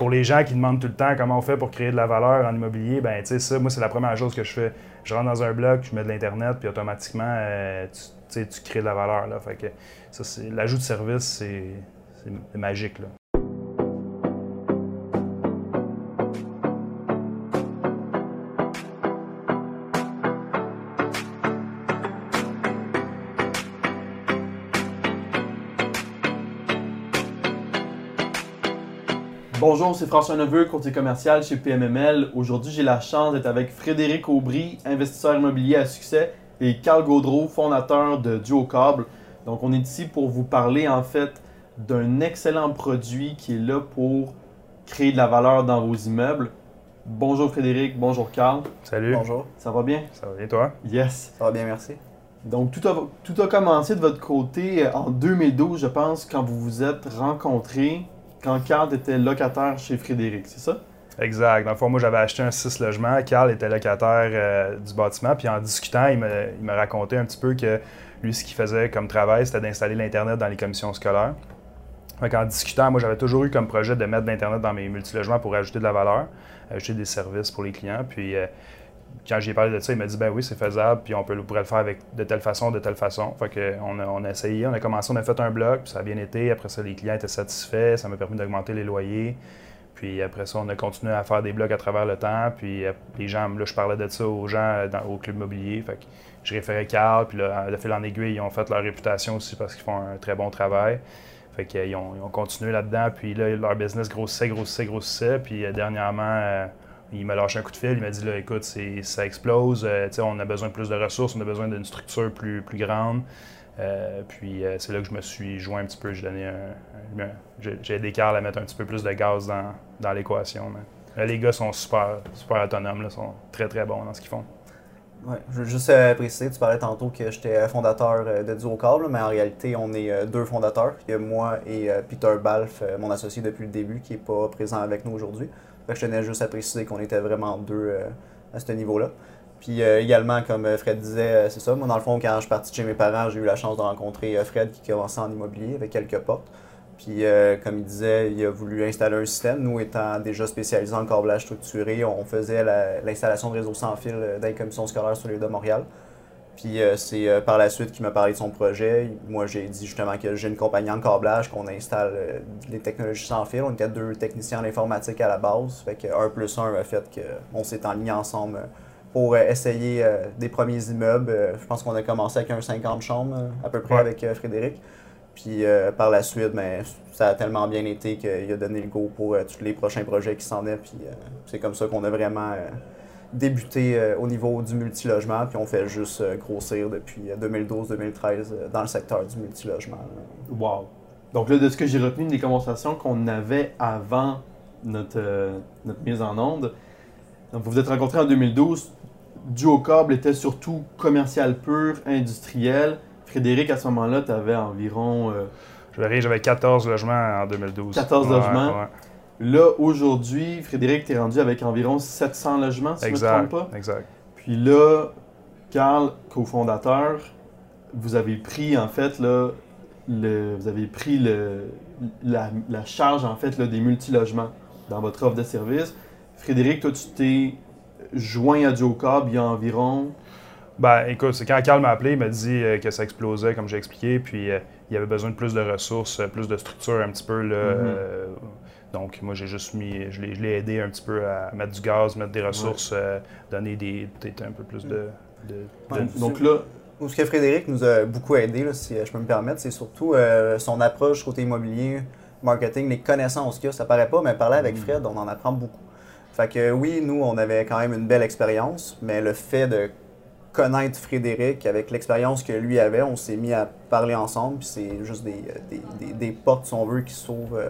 pour les gens qui demandent tout le temps comment on fait pour créer de la valeur en immobilier, ben tu sais, ça, moi, c'est la première chose que je fais. Je rentre dans un bloc, je mets de l'Internet, puis automatiquement, euh, tu, tu crées de la valeur. Là. Fait que ça, l'ajout de service, c'est, c'est magique. Là. Bonjour, c'est François Neveu, courtier commercial chez PMML. Aujourd'hui, j'ai la chance d'être avec Frédéric Aubry, investisseur immobilier à succès, et Carl Gaudreau, fondateur de Duo Cable. Donc, on est ici pour vous parler en fait d'un excellent produit qui est là pour créer de la valeur dans vos immeubles. Bonjour Frédéric, bonjour Carl. Salut. Bonjour. Ça va bien? Ça va bien, toi? Yes. Ça va bien, merci. Donc, tout a, tout a commencé de votre côté en 2012, je pense, quand vous vous êtes rencontrés quand Carl était locataire chez Frédéric, c'est ça? Exact. Dans le fond, moi, j'avais acheté un 6 logements. Carl était locataire euh, du bâtiment. Puis en discutant, il me, racontait un petit peu que lui, ce qu'il faisait comme travail, c'était d'installer l'Internet dans les commissions scolaires. Donc, en discutant, moi, j'avais toujours eu comme projet de mettre l'Internet dans mes multilogements pour ajouter de la valeur, ajouter des services pour les clients. Puis euh, quand j'ai parlé de ça, il m'a dit ben oui, c'est faisable, puis on, peut, pourrait le faire avec de telle façon, de telle façon. Fait que on a, on a essayé, on a commencé, on a fait un blog, puis ça a bien été. Après ça, les clients étaient satisfaits, ça m'a permis d'augmenter les loyers. Puis après ça, on a continué à faire des blogs à travers le temps. Puis euh, les gens, là, je parlais de ça aux gens dans, au club immobilier. Fait que je référais Carl, puis là, de fil en aiguille, ils ont fait leur réputation aussi parce qu'ils font un très bon travail. Fait qu'ils ont, ils ont continué là-dedans. Puis là, leur business grossissait, grossissait, grossissait. Puis euh, dernièrement, euh, il m'a lâché un coup de fil, il m'a dit écoute, ça explose, euh, on a besoin de plus de ressources, on a besoin d'une structure plus, plus grande. Euh, puis euh, c'est là que je me suis joint un petit peu, j'ai donné un, j'ai aidé Carl à mettre un petit peu plus de gaz dans, dans l'équation. les gars sont super, super autonomes, là, sont très très bons dans ce qu'ils font. Ouais, je veux juste préciser, tu parlais tantôt que j'étais fondateur de Duo Cable, mais en réalité, on est deux fondateurs. Il y a moi et Peter Balf, mon associé depuis le début, qui n'est pas présent avec nous aujourd'hui je tenais juste à préciser qu'on était vraiment deux euh, à ce niveau-là. Puis euh, également, comme euh, Fred disait, c'est ça. Moi, dans le fond, quand je suis parti chez mes parents, j'ai eu la chance de rencontrer Fred qui commençait en immobilier avec quelques portes. Puis, comme il disait, il a voulu installer un système. Nous, étant déjà spécialisés en câblage structuré, on faisait l'installation de réseaux sans fil dans les commissions scolaires sur l'île de Montréal. Puis euh, c'est euh, par la suite qu'il m'a parlé de son projet. Moi, j'ai dit justement que j'ai une compagnie en câblage, qu'on installe euh, des technologies sans fil. On était deux techniciens en informatique à la base. Fait que 1 plus 1 a fait qu'on s'est en ligne ensemble pour essayer des premiers immeubles. je pense qu'on a commencé avec un 50 chambres à peu près avec Frédéric. Puis par la suite, ben, ça a tellement bien été qu'il a donné le go pour tous les prochains projets qui s'en est. Puis c'est comme ça qu'on a vraiment débuté euh, au niveau du multilogement, puis on fait juste euh, grossir depuis 2012-2013 euh, dans le secteur du multilogement. Wow! Donc là, de ce que j'ai retenu des conversations qu'on avait avant notre, notre mise en onde, donc vous vous êtes rencontrés en 2012. Duo Câble était surtout commercial pur, industriel. Frédéric, à ce moment-là, tu avais environ. J'avais 14 logements en 2012. 14 logements. Là, aujourd'hui, Frédéric, tu es rendu avec environ 700 logements, si je ne me trompe pas. Exact. Puis là, Carl, cofondateur, vous avez pris en fait là, le, vous avez pris le, la, charge en fait là, des multilogements dans votre offre de service. Frédéric, toi, tu t'es joint à Duocab il y a environ. Ben, écoute, c'est quand Carl m'a appelé, il m'a dit euh, que ça explosait, comme j'ai expliqué, puis euh, il y avait besoin de plus de ressources, plus de structure un petit peu. Là, mm-hmm. euh, donc, moi, j'ai juste mis, je l'ai aidé un petit peu à mettre du gaz, mettre des ressources, euh, donner des, peut-être un peu plus de. donc là. Ce que Frédéric nous a beaucoup aidé, si je peux me permettre, c'est surtout euh, son approche côté immobilier, marketing, les connaissances qu'il a. Ça paraît pas, mais parler avec mm. Fred, on en apprend beaucoup. Fait que oui, nous, on avait quand même une belle expérience, mais le fait de connaître Frédéric avec l'expérience que lui avait, on s'est mis à parler ensemble, puis c'est juste des, des, des, portes, si on veut, qui s'ouvrent euh,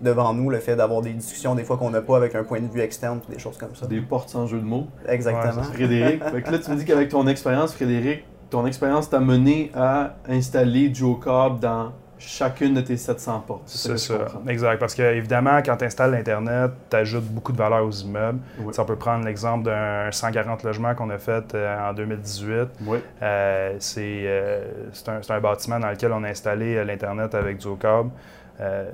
devant nous, le fait d'avoir des discussions des fois qu'on n'a pas avec un point de vue externe, des choses comme ça. Des portes sans jeu de mots. Exactement. Frédéric, là tu me dis qu'avec ton expérience, Frédéric, ton expérience t'a mené à installer Duocorp dans chacune de tes 700 portes. C'est ça, exact. Parce que évidemment, quand tu installes l'Internet, tu ajoutes beaucoup de valeur aux immeubles. on peut prendre l'exemple d'un 140 logements qu'on a fait euh, en 2018. Oui. Euh, c'est euh, un, un, bâtiment dans lequel on a installé l'Internet avec Duocab. Euh,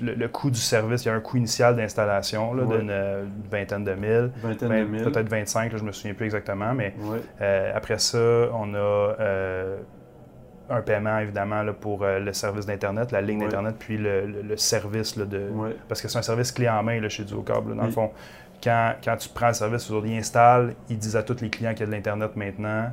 le, le coût du service, il y a un coût initial d'installation Ouais. d'une euh, vingtaine de mille, mille. peut-être 25, là, je me souviens plus exactement, mais Ouais. euh, après ça, on a un paiement évidemment là, pour le service d'Internet, la ligne Ouais. d'Internet, puis le, le- le service là, de. Parce que c'est un service clé en main là, chez Duocable. Dans le fond, quand, quand tu prends le service, ils installent, ils disent à tous les clients qu'il y a de l'Internet maintenant.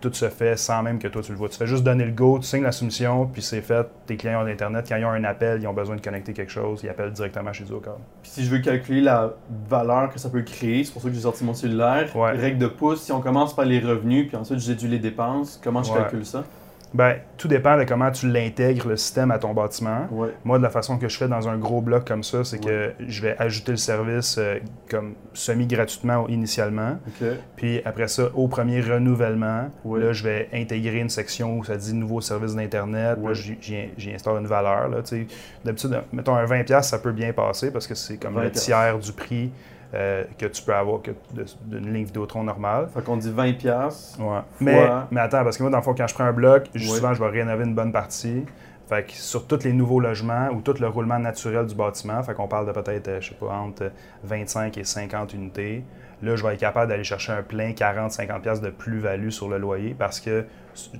Tout se fait sans même que toi tu le vois. Tu fais juste donner le go, tu signes la soumission, puis c'est fait. Tes clients ont l'Internet. Quand ils ont un appel, ils ont besoin de connecter quelque chose, ils appellent directement chez Duocable. Puis si je veux calculer la valeur que ça peut créer, c'est pour ça que j'ai sorti mon cellulaire. Ouais. Règle de pouce, si on commence par les revenus, puis ensuite je déduis les dépenses, comment je Ouais. calcule ça? Ben, tout dépend de comment tu l'intègres, le système, à ton bâtiment. Ouais. Moi, de la façon que je fais dans un gros bloc comme ça, c'est que je vais ajouter le service euh, comme semi-gratuitement initialement. Puis après ça, au premier renouvellement, Ouais. là, je vais intégrer une section où ça dit nouveau service d'Internet. Là, j'y- installe une valeur. D'habitude, mettons un 20$, ça peut bien passer parce que c'est comme le 20$. tiers du prix euh, que tu peux avoir d'une ligne Vidéotron normale. Fait qu'on dit 20$. piastres. Ouais. Mais, mais attends, parce que moi, dans le fond, quand je prends un bloc, souvent, je vais rénover une bonne partie. Fait que sur tous les nouveaux logements ou tout le roulement naturel du bâtiment, fait qu'on parle de peut-être, euh, je sais pas, entre 25 et 50 unités. Là, je vais être capable d'aller chercher un plein 40-50$ piastres de plus-value sur le loyer parce que,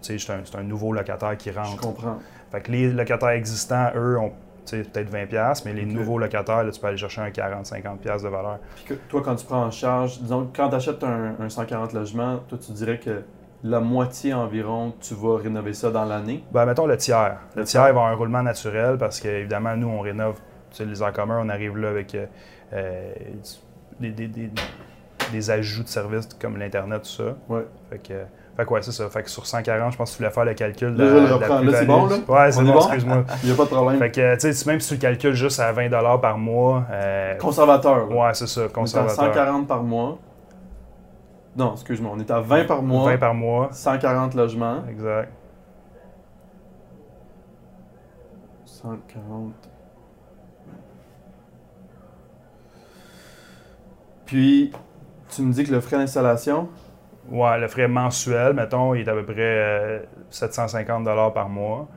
tu sais, c'est un, nouveau locataire qui Je rentre. comprends. Fait que les locataires existants, eux, ont peut-être 20$, piastres, mais les nouveaux locataires, là, tu peux aller chercher un 40-50$ piastres de valeur. Puis que toi, quand tu prends en charge, disons, quand tu achètes un, un 140 logements, toi, tu dirais que la moitié environ, tu vas rénover ça dans l'année? Ben, mettons le tiers. Le tiers, va avoir un roulement naturel parce qu'évidemment, nous, on rénove tu sais, les en commun, on arrive là avec euh, euh, des, des- des- des ajouts de services comme l'Internet, tout ça. Ouais. Fait que, fait que ouais, c'est ça. Fait que sur 140, je pense que tu voulais faire le calcul de Là, je le reprends. Là, c'est bon, là? Ouais, c'est On est bon, bon? excuse-moi. Il n'y a pas de problème. fait que, tu sais, même si tu le calcules juste à 20 par mois, euh, Conservateur. ouais, c'est ça, On est à conservateur. 140 par mois. Non, excuse-moi, on est à 20 par mois. 20 par mois, 140 logements. exact. 140. Puis, tu me dis que le frais d'installation, Ouais, le frais mensuel, mettons, il est à peu près euh, 750 par mois.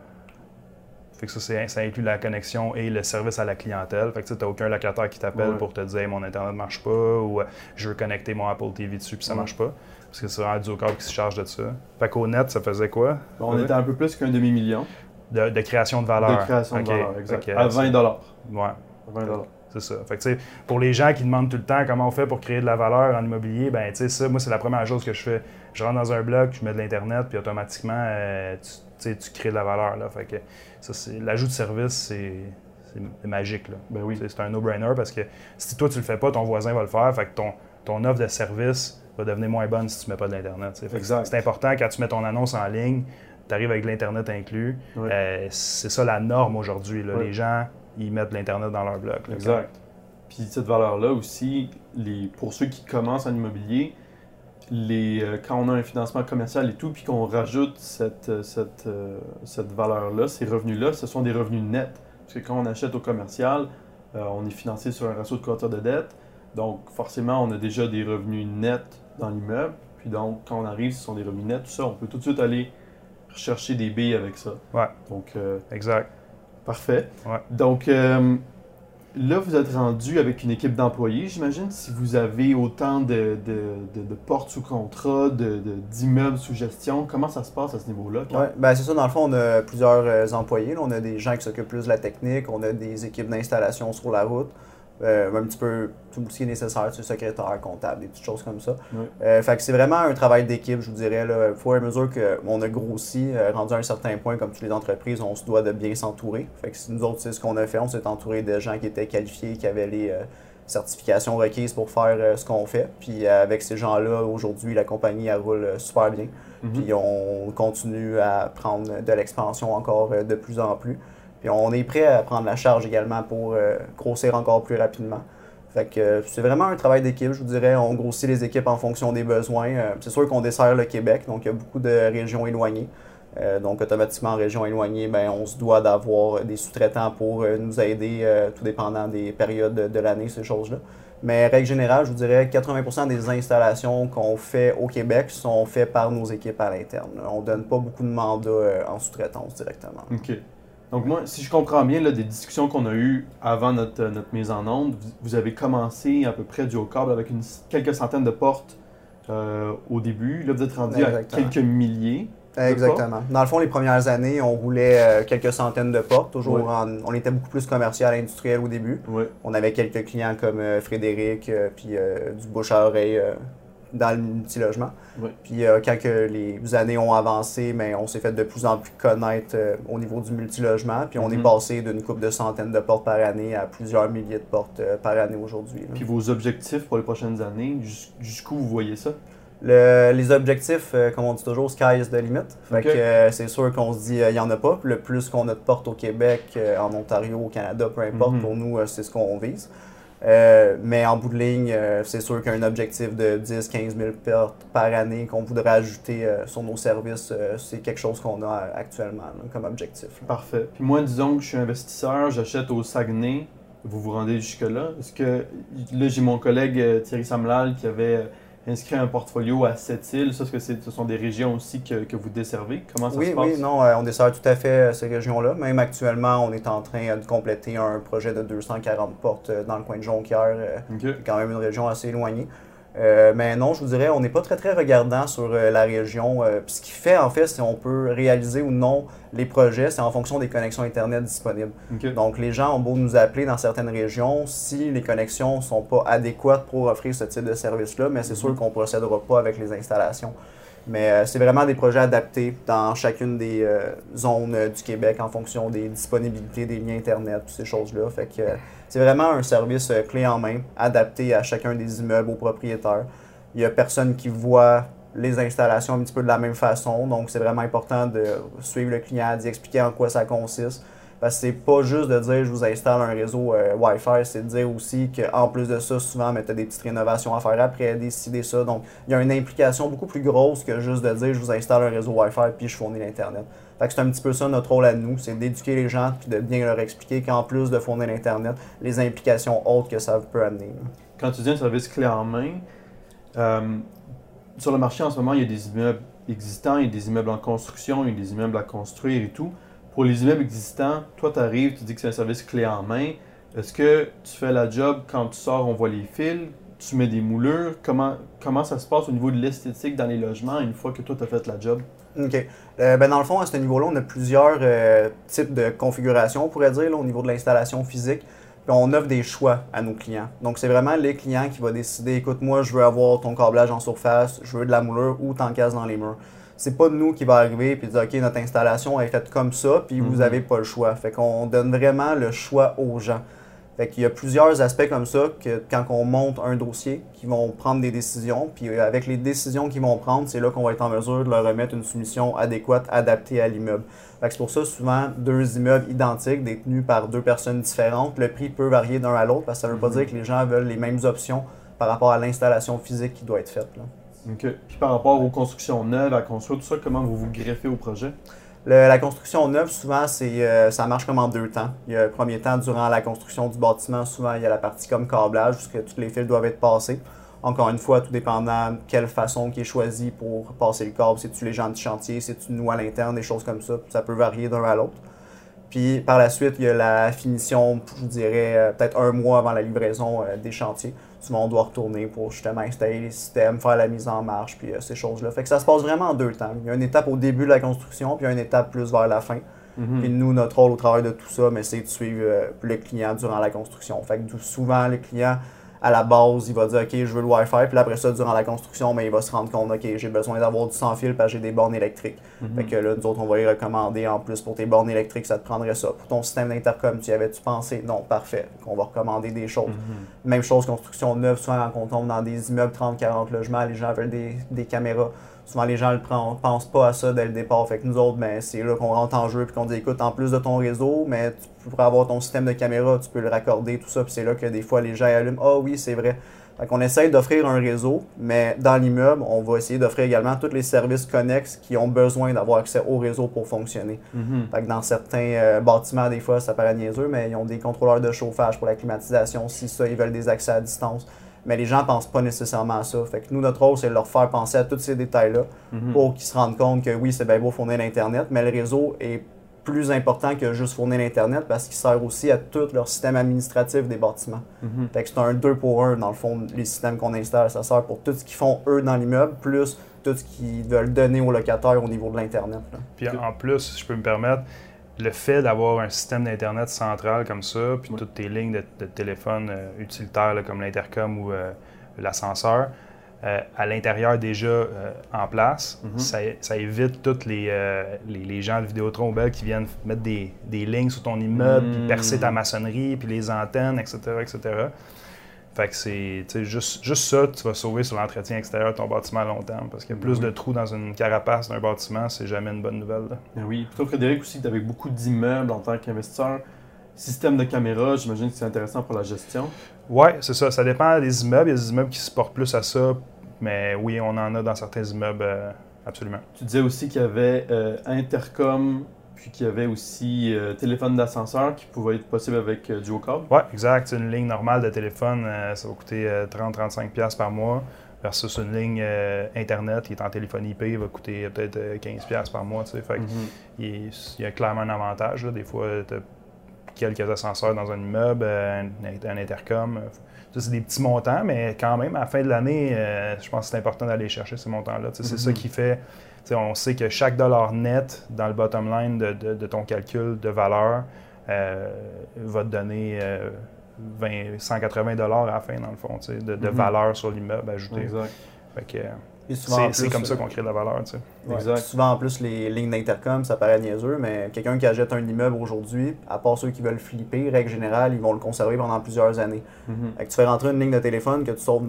Fait que ça, c'est- ça inclut la connexion et le service à la clientèle. Fait que tu n'as aucun locataire qui t'appelle Ouais. pour te dire Hey, mon Internet ne marche pas ou euh, je veux connecter mon Apple TV dessus puis ça Ouais. marche pas. Parce que c'est vraiment Duocable qui se charge de ça. Fait qu'au net, ça faisait quoi? On Ouais. était un peu plus qu'un demi-million de, de création de valeur. de création de valeur. Exact. Que, à 20 dollars. Ouais. 20 dollars. C'est ça. Fait que, tu sais, pour les gens qui demandent tout le temps comment on fait pour créer de la valeur en immobilier, ben, tu sais, ça, moi, c'est la première chose que je fais. Je rentre dans un bloc, je mets de l'Internet, puis automatiquement, euh, tu, crées de la valeur. Là. Fait que ça, c'est, l'ajout de service, c'est, c'est magique. Là. Ben oui. C'est un no-brainer parce que si toi, tu le fais pas, ton voisin va le faire. Fait que ton, ton offre de service va devenir moins bonne si tu mets pas de l'Internet. C'est important quand tu mets ton annonce en ligne, tu arrives avec de l'Internet inclus. Euh, c'est ça la norme aujourd'hui. Les gens, ils mettent l'Internet dans leur bloc. là. Exact. Puis cette valeur-là aussi, les, pour ceux qui commencent en immobilier, les, euh, quand on a un financement commercial et tout, puis qu'on rajoute cette, euh, cette, euh, cette valeur-là, ces revenus-là, ce sont des revenus nets. Parce que quand on achète au commercial, euh, on est financé sur un ratio de couverture de dette. Donc forcément, on a déjà des revenus nets dans l'immeuble. Puis donc, quand on arrive, ce sont des revenus nets, tout ça, on peut tout de suite aller rechercher des billes avec ça. Ouais. Donc, Exact. Parfait. Ouais. Donc, euh, là, vous êtes rendu avec une équipe d'employés, j'imagine. Si vous avez autant de, de- de- de portes sous contrat, de- de- d'immeubles sous gestion, comment ça se passe à ce niveau-là? Ouais, ben c'est ça, dans le fond, on a plusieurs euh, employés. là. On a des gens qui s'occupent plus de la technique, on a des équipes d'installation sur la route, euh, un petit peu tout ce qui est nécessaire, tu secrétaire, comptable, des petites choses comme ça. Euh, fait que c'est vraiment un travail d'équipe, je vous dirais. Là, au fur et à mesure qu'on a grossi, euh, rendu à un certain point, comme toutes les entreprises, on se doit de bien s'entourer. Fait que nous autres, c'est ce qu'on a fait, on s'est entouré de gens qui étaient qualifiés, qui avaient les euh, certifications requises pour faire ce qu'on fait. Puis avec ces gens-là, aujourd'hui, la compagnie, elle roule super bien. Mhm. Puis on continue à prendre de l'expansion encore de plus en plus. Puis on est prêt à prendre la charge également pour euh, grossir encore plus rapidement. Fait que euh, c'est vraiment un travail d'équipe, je vous dirais. On grossit les équipes en fonction des besoins. Euh, c'est sûr qu'on dessert le Québec, donc il y a beaucoup de régions éloignées. Donc automatiquement en région éloignée, ben, on se doit d'avoir des sous-traitants pour nous aider, tout dépendant des périodes de, l'année, ces choses-là. Mais règle générale, je vous dirais 80% des installations qu'on fait au Québec sont faites par nos équipes à l'interne. On donne pas beaucoup de mandats en sous-traitance directement. Donc moi, si je comprends bien, là, des discussions qu'on a eues avant notre, euh, notre mise en onde, vous, vous avez commencé à peu près du haut câble avec une, quelques centaines de portes euh, au début. Là, vous êtes rendu à quelques milliers. Exactement. Dans le fond, les premières années, on roulait euh, quelques centaines de portes. Toujours en- on était beaucoup plus commercial, industriel au début. Ouais. On avait quelques clients comme Frédéric, puis euh, du bouche à oreille euh, dans le multilogement. Ouais. Puis euh, quand que les années ont avancé, mais on s'est fait de plus en plus connaître euh, au niveau du multilogement. Puis on Mhm. est passé d'une coupe de centaines de portes par année à plusieurs milliers de portes euh, par année aujourd'hui. Puis vos objectifs pour les prochaines années, jus- jusqu'où vous voyez ça? Le- les objectifs, comme on dit toujours, sky is the limit. Fait que c'est sûr qu'on se dit, il n'y en a pas. Puis Le plus qu'on a de portes au Québec, en Ontario, au Canada, peu importe, Mhm. pour nous, c'est ce qu'on vise. Euh, mais en bout de ligne, euh, c'est sûr qu'un objectif de 10-15 000 portes par année qu'on voudrait ajouter euh, sur nos services, c'est quelque chose qu'on a actuellement comme objectif. Parfait. Puis moi, disons que je suis investisseur, j'achète au Saguenay, vous vous rendez jusque-là? Est-ce que, là, j'ai mon collègue Thierry Samlal qui avait inscrit un portfolio à Sept-Îles. Ça, est-ce que ce sont des régions aussi que, que vous desservez? Comment ça Oui, se passe? oui, non, euh, on dessert tout à fait euh, ces régions-là. Même actuellement, on est en train euh, de compléter un projet de 240 portes dans le coin de Jonquière. OK. C'est quand même une région assez éloignée. Euh, mais non, je vous dirais, on n'est pas très très regardant sur euh, la région. Euh, ce qui fait en fait, si on peut réaliser ou non les projets, c'est en fonction des connexions Internet disponibles. Donc les gens ont beau nous appeler dans certaines régions, si les connexions ne sont pas adéquates pour offrir ce type de service-là, mais c'est sûr Mhm. qu'on ne procédera pas avec les installations. Mais euh, c'est vraiment des projets adaptés dans chacune des euh, zones euh, du Québec en fonction des disponibilités des liens Internet, toutes ces choses-là. Fait que c'est vraiment un service clé en main, adapté à chacun des immeubles, aux propriétaires. Il n'y a personne qui voit les installations un petit peu de la même façon, donc c'est vraiment important de suivre le client, d'y expliquer en quoi ça consiste. Parce que c'est pas juste de dire je vous installe un réseau euh, Wi-Fi, c'est de dire aussi qu'en plus de ça, souvent, tu as des petites rénovations à faire après, des ci, des ça. Donc, il y a une implication beaucoup plus grosse que juste de dire je vous installe un réseau Wi-Fi puis je fournis l'Internet. Fait que c'est un petit peu ça notre rôle à nous, c'est d'éduquer les gens puis de bien leur expliquer qu'en plus de fournir l'Internet, les implications autres que ça peut amener. Quand tu dis un service clé en main, euh, sur le marché en ce moment, il y a des immeubles existants, il y a des immeubles en construction, il y a des immeubles à construire et tout. Pour les immeubles existants, toi, tu arrives, tu dis que c'est un service clé en main. Est-ce que tu fais la job quand tu sors, on voit les fils, tu mets des moulures? Comment, ça se passe au niveau de l'esthétique dans les logements une fois que toi, tu as fait la job? OK. Euh, ben dans le fond, à ce niveau-là, on a plusieurs euh, types de configurations, on pourrait dire, au niveau de l'installation physique. On offre des choix à nos clients. Donc, c'est vraiment les clients qui vont décider écoute, moi, je veux avoir ton câblage en surface, je veux de la moulure ou t'encasses dans les murs. C'est pas nous qui va arriver et dire OK, notre installation est faite comme ça, puis vous Mhm. n'avez pas le choix. Fait qu'on donne vraiment le choix aux gens. Fait qu'il y a plusieurs aspects comme ça que quand on monte un dossier, qui vont prendre des décisions. Puis euh, avec les décisions qu'ils vont prendre, c'est là qu'on va être en mesure de leur remettre une soumission adéquate, adaptée à l'immeuble. Fait que c'est pour ça, souvent, deux immeubles identiques, détenus par deux personnes différentes, le prix peut varier d'un à l'autre parce que ça ne veut pas Mhm. dire que les gens veulent les mêmes options par rapport à l'installation physique qui doit être faite. là. Puis par rapport aux constructions neuves à construire, tout ça, comment vous vous greffez au projet? La construction neuve, souvent, c'est, euh, ça marche comme en deux temps. Il y a le premier temps, durant la construction du bâtiment, souvent, il y a la partie comme câblage, où ce que tous les fils doivent être passés. Encore une fois, tout dépendant de quelle façon qui est choisie pour passer le câble. C'est-tu les gens du chantier, c'est-tu nous à l'interne, des choses comme ça. Ça peut varier d'un à l'autre. Puis par la suite, il y a la finition, je dirais, euh, peut-être un mois avant la livraison euh, des chantiers. On doit retourner pour justement installer les systèmes, faire la mise en marche, puis euh, ces choses-là. Fait que ça se passe vraiment en deux temps. Il y a une étape au début de la construction, puis il y a une étape plus vers la fin. Mhm. Puis nous, notre rôle au travail de tout ça, mais c'est de suivre euh, le client durant la construction. Fait que souvent, le client, à la base, il va dire OK, je veux le Wi-Fi. Puis après ça, durant la construction, mais il va se rendre compte OK, j'ai besoin d'avoir du sans fil parce que j'ai des bornes électriques. Mhm. Fait que là, nous autres, on va y recommander en plus pour tes bornes électriques, ça te prendrait ça. Pour ton système d'intercom, tu y avais-tu pensé? Non, parfait. Fait qu'on va recommander des choses. Mhm. Même chose, construction neuve, souvent quand on tombe dans des immeubles 30-40 logements, les gens veulent des, des caméras. Souvent, les gens ne pensent pas à ça dès le départ. Fait que nous autres, ben, c'est là qu'on rentre en jeu et qu'on dit écoute, en plus de ton réseau, mais tu pourrais avoir ton système de caméra, tu peux le raccorder, tout ça. Puis c'est là que des fois, les gens allument Ah oui, c'est vrai. Fait qu'on essaye d'offrir un réseau, mais dans l'immeuble, on va essayer d'offrir également tous les services connexes qui ont besoin d'avoir accès au réseau pour fonctionner. Mhm. Fait que dans certains euh, bâtiments, des fois, ça paraît niaiseux, mais ils ont des contrôleurs de chauffage pour la climatisation. Si ça, ils veulent des accès à distance. Mais les gens pensent pas nécessairement à ça. Fait que nous, notre rôle, c'est de leur faire penser à tous ces détails-là Mhm. pour qu'ils se rendent compte que oui, c'est bien beau fournir l'Internet, mais le réseau est plus important que juste fournir l'Internet parce qu'il sert aussi à tout leur système administratif des bâtiments. Fait que c'est un 2 pour 1 dans le fond, les systèmes qu'on installe. Ça sert pour tout ce qu'ils font eux dans l'immeuble, plus tout ce qu'ils veulent donner aux locataires au niveau de l'Internet. là. Puis en plus, si je peux me permettre, le fait d'avoir un système d'Internet central comme ça, puis toutes tes lignes de, de téléphone euh, utilitaires là, comme l'intercom ou euh, l'ascenseur, euh, à l'intérieur déjà euh, en place, Mhm. ça, ça évite tous les, euh, les, les gens de Vidéotron ou qui viennent mettre des, des lignes sur ton immeuble, puis Mhm. percer ta maçonnerie, puis les antennes, etc. etc. Fait que c'est juste, juste ça, tu vas sauver sur l'entretien extérieur de ton bâtiment à long terme. Parce que plus Oui. de trous dans une carapace d'un bâtiment, c'est jamais une bonne nouvelle. là. Ben oui. Toi, Frédéric, aussi, tu avais beaucoup d'immeubles en tant qu'investisseur. Système de caméra, j'imagine que c'est intéressant pour la gestion. Ouais, c'est ça. Ça dépend des immeubles. Il y a des immeubles qui se portent plus à ça. Mais oui, on en a dans certains immeubles, euh, absolument. Tu disais aussi qu'il y avait euh, intercom, puis qu'il y avait aussi euh, téléphone d'ascenseur qui pouvait être possible avec euh, Duo Câble. Ouais, exact. Une ligne normale de téléphone, ça va coûter euh, 30-35$ piastres par mois. Versus une ligne Internet qui est en téléphonie IP, va coûter peut-être euh, 15$ piastres par mois. tu sais. Fait Mhm. il, y a clairement un avantage. là. Des fois, tu quelques ascenseurs dans un immeuble, euh, un, un intercom. euh, Ça, c'est des petits montants, mais quand même, à la fin de l'année, euh, je pense que c'est important d'aller chercher ces montants-là. C'est ça Mhm. qui fait. On sait que chaque dollar net dans le bottom line de, de- de ton calcul de valeur euh, va te donner euh, 20, 180 dollars à la fin, dans le fond, de, Mhm. valeur sur l'immeuble ajouté. Exact. Fait que, c'est comme ça euh, qu'on crée de la valeur. tu sais. Ouais. Exact. Souvent, en plus, les lignes d'intercom, ça paraît niaiseux, mais quelqu'un qui achète un immeuble aujourd'hui, à part ceux qui veulent flipper, règle générale, ils vont le conserver pendant plusieurs années. Fait que tu fais rentrer une ligne de téléphone que tu sauves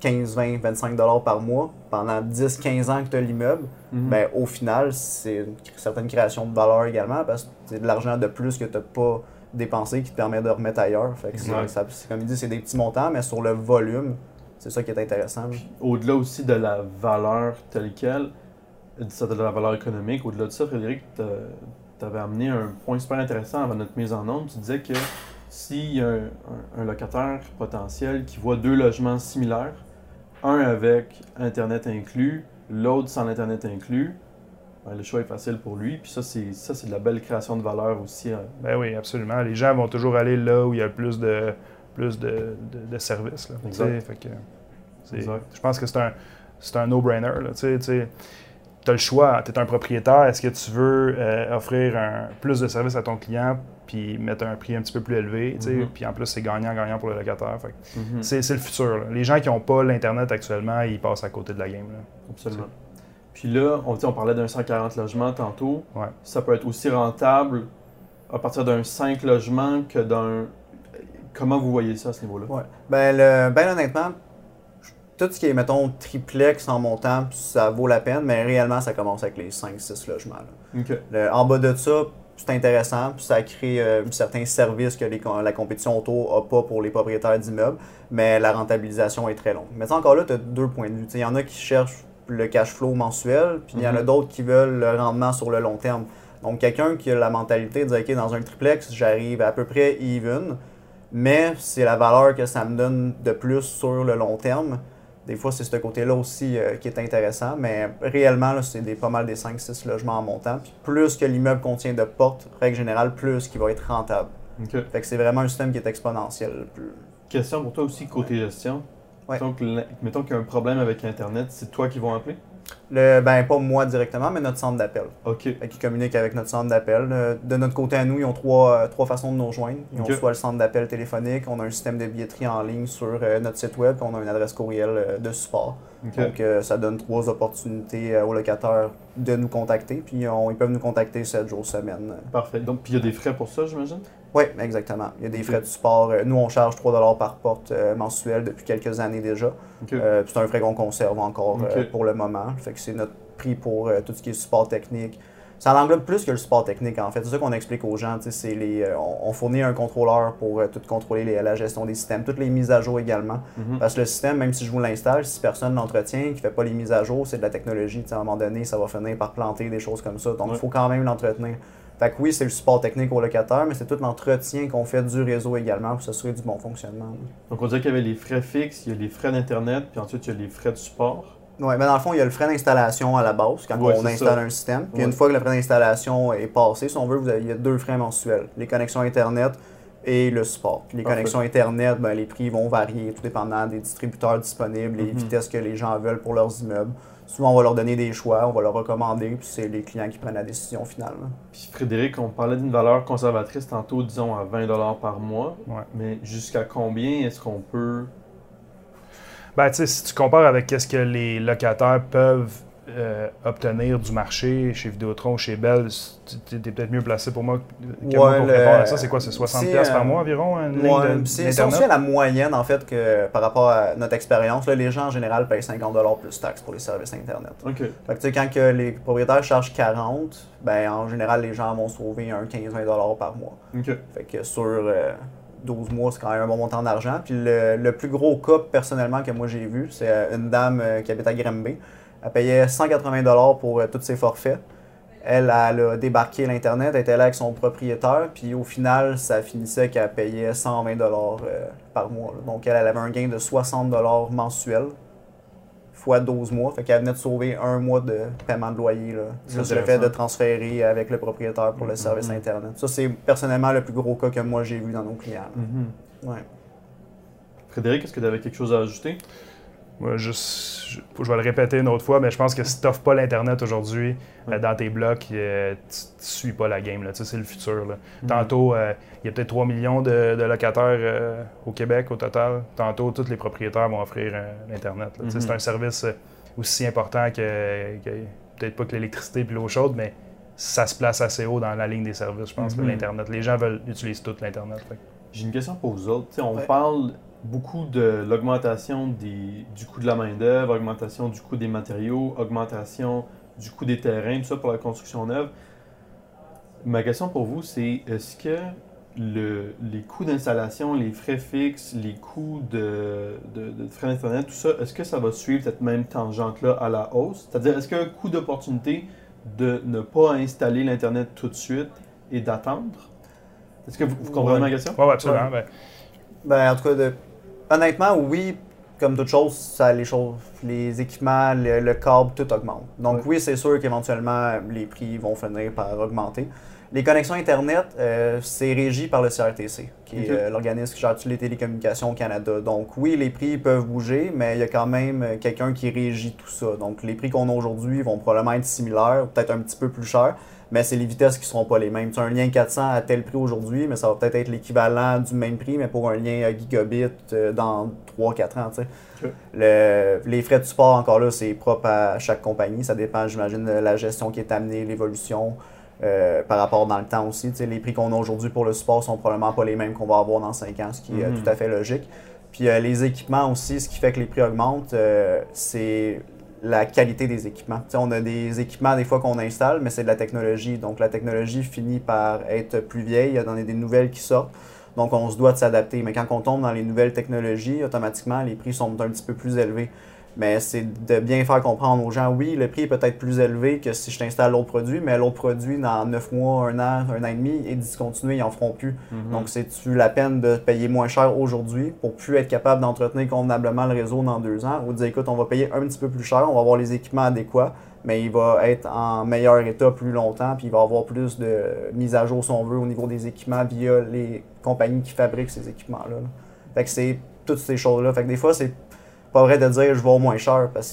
15, 20, 25 dollars par mois pendant 10, 15 ans que tu as l'immeuble, Mhm. ben, au final, c'est une certaine création de valeur également parce que c'est de l'argent de plus que tu n'as pas dépensé qui te permet de remettre ailleurs. Fait que ça- comme il dit, c'est des petits montants, mais sur le volume, c'est ça qui est intéressant. là. Au-delà aussi de la valeur telle qu'elle, ça de la valeur économique, au-delà de ça, Frédéric, tu avais amené un point super intéressant avant notre mise en onde. Tu disais que s'il y a un, un- un locataire potentiel qui voit deux logements similaires, un avec Internet inclus, l'autre sans Internet inclus, ben, le choix est facile pour lui. Puis ça, c'est ça, c'est de la belle création de valeur aussi. hein. Ben oui, absolument. Les gens vont toujours aller là où il y a le plus de, plus de, de- de services. là. Exact. Tu sais, fait que. Je pense que c'est un, c'est un no-brainer. Tu as le choix. Tu es un propriétaire. Est-ce que tu veux euh, offrir un- plus de services à ton client puis mettre un prix un petit peu plus élevé? tu sais, Mhm. Puis en plus, c'est gagnant-gagnant pour le locataire. Mhm. c'est, c'est le futur. là. Les gens qui n'ont pas l'Internet actuellement, ils passent à côté de la game. là. Absolument. Puis là, on, on parlait d'un 140 logements tantôt. Ouais. Ça peut être aussi rentable à partir d'un 5 logements que d'un. Comment vous voyez ça à ce niveau-là? Ouais. Ben, le- ben honnêtement, tout ce qui est, mettons, triplex en montant, ça vaut la peine, mais réellement, ça commence avec les 5-6 logements. là. Ok. Le- en bas de ça, c'est intéressant, puis ça crée euh, certains services que les la compétition auto n'a pas pour les propriétaires d'immeubles, mais la rentabilisation est très longue. Mais encore là, tu as deux points de vue. Il y en a qui cherchent le cash flow mensuel, puis il y en a Mhm. d'autres qui veulent le rendement sur le long terme. Donc, quelqu'un qui a la mentalité de dire, OK, dans un triplex, j'arrive à peu près even, mais c'est la valeur que ça me donne de plus sur le long terme. Des fois, c'est ce côté-là aussi euh, qui est intéressant, mais réellement, c'est des, pas mal des 5-6 logements en montant. Puis plus que l'immeuble contient de portes, règle générale, plus qu'il va être rentable. Fait que c'est vraiment un système qui est exponentiel. Plus- Question pour toi aussi, côté gestion. Ouais. Donc, mettons qu'il y a un problème avec Internet, c'est toi qui vont appeler? Le, ben, pas moi directement, mais notre centre d'appel. Ok. Fait qu'ils communiquent avec notre centre d'appel. Euh, De notre côté à nous, ils ont trois, euh, trois façons de nous rejoindre. Ils ont soit le centre d'appel téléphonique, on a un système de billetterie en ligne sur euh, notre site web, puis on a une adresse courriel de support. Donc, euh, ça donne trois opportunités aux locataires de nous contacter. Puis, on- ils peuvent nous contacter 7 jours semaine. Parfait. Donc, puis il y a des frais pour ça, j'imagine? Oui, exactement. Il y a des frais de support. Euh, Nous, on charge 3 par porte euh, mensuel depuis quelques années déjà. Euh, c'est un frais qu'on conserve encore pour le moment. Fait que c'est notre prix pour tout ce qui est support technique. Ça englobe plus que le support technique, en fait. C'est ça qu'on explique aux gens. c'est les, euh, on, fournit un contrôleur pour euh, tout contrôler les- la gestion des systèmes, toutes les mises à jour également. Mhm. Parce que le système, même si je vous l'installe, si personne l'entretient, qui ne fait pas les mises à jour, c'est de la technologie. À un moment donné, ça va finir par planter des choses comme ça. Donc, il Ouais. faut quand même l'entretenir. Fait que oui, c'est le support technique au locataire, mais c'est tout l'entretien qu'on fait du réseau également pour s'assurer du bon fonctionnement. Donc, on dirait qu'il y avait les frais fixes, il y a les frais d'Internet, puis ensuite, il y a les frais de support. Oui, mais dans le fond, il y a le frais d'installation à la base, quand Ouais, on installe ça. un système. Puis Ouais. une fois que le frais d'installation est passé, si on veut, vous avez, il y a deux frais mensuels. Les connexions Internet et le support. Puis les Parfait. connexions Internet, ben, les prix vont varier, tout dépendant des distributeurs disponibles, les Mhm. vitesses que les gens veulent pour leurs immeubles. Souvent, on va leur donner des choix, on va leur recommander, puis c'est les clients qui prennent la décision finale. Puis Frédéric, on parlait d'une valeur conservatrice tantôt, disons à 20 par mois. Ouais. Mais jusqu'à combien est-ce qu'on peut? Ben, tu sais, si tu compares avec qu'est-ce que les locataires peuvent euh, obtenir du marché chez Vidéotron, chez Bell, tu es peut-être mieux placé pour moi que moi Ouais, pour le- répondre à ça. C'est quoi, c'est 60$ c'est, piastres par euh, mois environ, ligne Ouais, c'est aussi d'Internet? la moyenne, en fait, que par rapport à notre expérience. Les gens, en général, payent 50 plus taxes pour les services Internet. OK. Fait que, tu sais, quand que les propriétaires chargent 40, ben, en général, les gens vont sauver un 15-20 par mois. OK. Fait que sur euh, 12 mois, c'est quand même un bon montant d'argent. Puis le, le plus gros cas, personnellement, que moi j'ai vu, c'est euh, une dame euh, qui habite à Granby. Elle payait 180 pour euh, tous ses forfaits. Elle, elle a débarqué l'Internet, elle était là avec son propriétaire, puis au final, ça finissait qu'elle payait 120 euh, par mois. là. Donc elle, elle avait un gain de 60 mensuel, fois 12 mois. Fait qu'elle venait de sauver un mois de paiement de loyer. Là. Juste le fait de transférer avec le propriétaire pour le service Mhm. Internet. Ça, c'est personnellement le plus gros cas que moi j'ai vu dans nos clients. Mhm. Ouais. Frédéric, est-ce que tu avais quelque chose à ajouter? Moi, juste, je, je vais le répéter une autre fois, mais je pense que si tu n'offres pas l'Internet aujourd'hui euh, dans tes blocs, euh, tu ne suis pas la game. là. Tu sais, C'est le futur. là. Mhm. Tantôt, euh, il y a peut-être 3 millions de, de locataires euh, au Québec au total. Tantôt, tous les propriétaires vont offrir euh, l'Internet. sais, Mhm. C'est un service aussi important que, que- peut-être pas que l'électricité et l'eau chaude, mais ça se place assez haut dans la ligne des services, je pense, Mhm. l'Internet. Les gens veulent utilisent tout l'Internet. J'ai une question pour vous autres. Tu sais, on Ouais. parle beaucoup de l'augmentation du coût de la main-d'œuvre, augmentation du coût des matériaux, augmentation du coût des terrains, tout ça pour la construction neuve. Ma question pour vous, c'est est-ce que le- les coûts d'installation, les frais fixes, les coûts de, de, de frais d'Internet, tout ça, est-ce que ça va suivre cette même tangente-là à la hausse? C'est-à-dire, est-ce qu'il y a un coût d'opportunité de ne pas installer l'Internet tout de suite et d'attendre? Est-ce que vous, vous comprenez Ouais. ma question? Ouais, ouais, absolument. ben, Ben, en tout cas, de- honnêtement, oui, comme toute chose, ça, les choses, les équipements, le, le câble, tout augmente. Donc oui, c'est sûr qu'éventuellement, les prix vont finir par augmenter. Les connexions Internet, euh, c'est régi par le CRTC, qui est euh, l'organisme qui gère toutes les télécommunications au Canada. Donc oui, les prix peuvent bouger, mais il y a quand même euh, quelqu'un qui régit tout ça. Donc les prix qu'on a aujourd'hui vont probablement être similaires, peut-être un petit peu plus chers, mais c'est les vitesses qui ne seront pas les mêmes. Tu as un lien 400 à tel prix aujourd'hui, mais ça va peut-être être l'équivalent du même prix, mais pour un lien à gigabit euh, dans 3-4 ans. Le- les frais de support, encore là, c'est propre à chaque compagnie. Ça dépend, j'imagine, de la gestion qui est amenée, l'évolution. euh, par rapport dans le temps aussi. Les prix qu'on a aujourd'hui pour le support sont probablement pas les mêmes qu'on va avoir dans 5 ans, ce qui est euh, Mhm. tout à fait logique. Puis euh, les équipements aussi, ce qui fait que les prix augmentent, euh, c'est la qualité des équipements. On a des équipements des fois qu'on installe, mais c'est de la technologie. Donc la technologie finit par être plus vieille, il y a des nouvelles qui sortent. Donc on se doit de s'adapter. Mais quand on tombe dans les nouvelles technologies, automatiquement, les prix sont un petit peu plus élevés. Mais c'est de bien faire comprendre aux gens, oui, le prix est peut-être plus élevé que si je t'installe l'autre produit, mais l'autre produit, dans 9 mois, 1 an, 1 an et demi, est discontinué, ils n'en feront plus. Mhm. Donc, c'est-tu la peine de payer moins cher aujourd'hui pour plus être capable d'entretenir convenablement le réseau dans deux ans ou de dire, écoute, on va payer un petit peu plus cher, on va avoir les équipements adéquats, mais il va être en meilleur état plus longtemps, puis il va avoir plus de mise à jour, si on veut, au niveau des équipements via les compagnies qui fabriquent ces équipements-là. là. Fait que c'est toutes ces choses-là. Fait que des fois, c'est pas vrai de dire je vais au moins cher, parce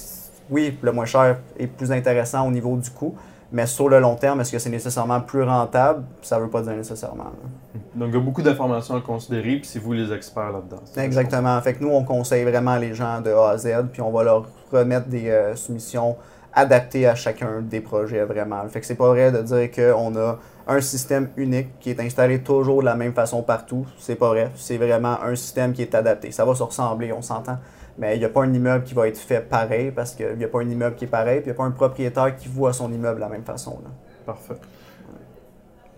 que oui, le moins cher est plus intéressant au niveau du coût, mais sur le long terme, est-ce que c'est nécessairement plus rentable? Ça veut pas dire nécessairement. là. Donc, il y a beaucoup d'informations à considérer, puis c'est vous les experts là-dedans. Exactement. Fait que nous, on conseille vraiment les gens de A à Z, puis on va leur remettre des euh, soumissions adaptées à chacun des projets vraiment. Fait que c'est pas vrai de dire qu'on a un système unique qui est installé toujours de la même façon partout. C'est pas vrai. C'est vraiment un système qui est adapté. Ça va se ressembler, on s'entend. Mais il n'y a pas un immeuble qui va être fait pareil parce qu'il n'y a pas un immeuble qui est pareil, puis il n'y a pas un propriétaire qui voit son immeuble de la même façon. là. Parfait.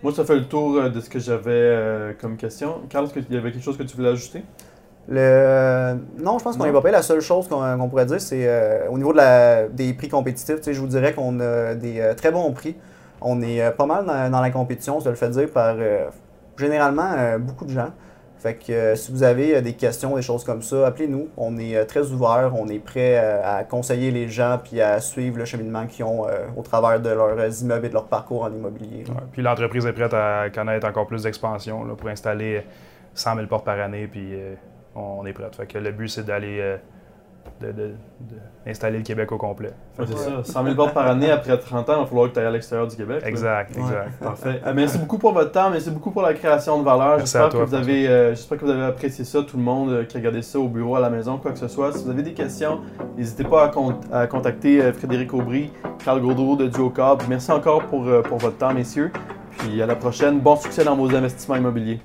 Moi, ça fait le tour euh, de ce que j'avais euh, comme question. Carl, est-ce qu'il y avait quelque chose que tu voulais ajouter? Le... Non, je pense qu'on n'est pas payé. La seule chose qu'on pourrait dire, c'est euh, au niveau de la- des prix compétitifs, je vous dirais qu'on a des euh, très bons prix. On est euh, pas mal dans, dans la compétition, je le fais dire par euh, généralement euh, beaucoup de gens. Fait que euh, si vous avez euh, des questions, des choses comme ça, appelez-nous. On est euh, très ouvert, on est prêt à conseiller les gens puis à suivre le cheminement qu'ils ont au travers de leurs immeubles et de leur parcours en immobilier. Puis l'entreprise est prête à connaître encore plus d'expansion pour installer 100 000 portes par année, puis on est prête. Fait que le but, c'est d'aller euh, de, de- de- installer le Québec au complet. Ouais, c'est ça. 100 000 portes par année après 30 ans, il va falloir que tu ailles à l'extérieur du Québec. là. Exact, Ouais. exact. Parfait. Euh, merci beaucoup pour votre temps, merci beaucoup pour la création de valeur. J'espère que vous avez, euh, j'espère que vous avez apprécié ça, tout le monde euh, qui a regardé ça au bureau, à la maison, quoi que ce soit. Si vous avez des questions, n'hésitez pas à, con- à contacter euh, Frédéric Aubry, Carl Gaudreau de Duocab. Merci encore pour, euh, pour votre temps, messieurs. Puis à la prochaine. Bon succès dans vos investissements immobiliers.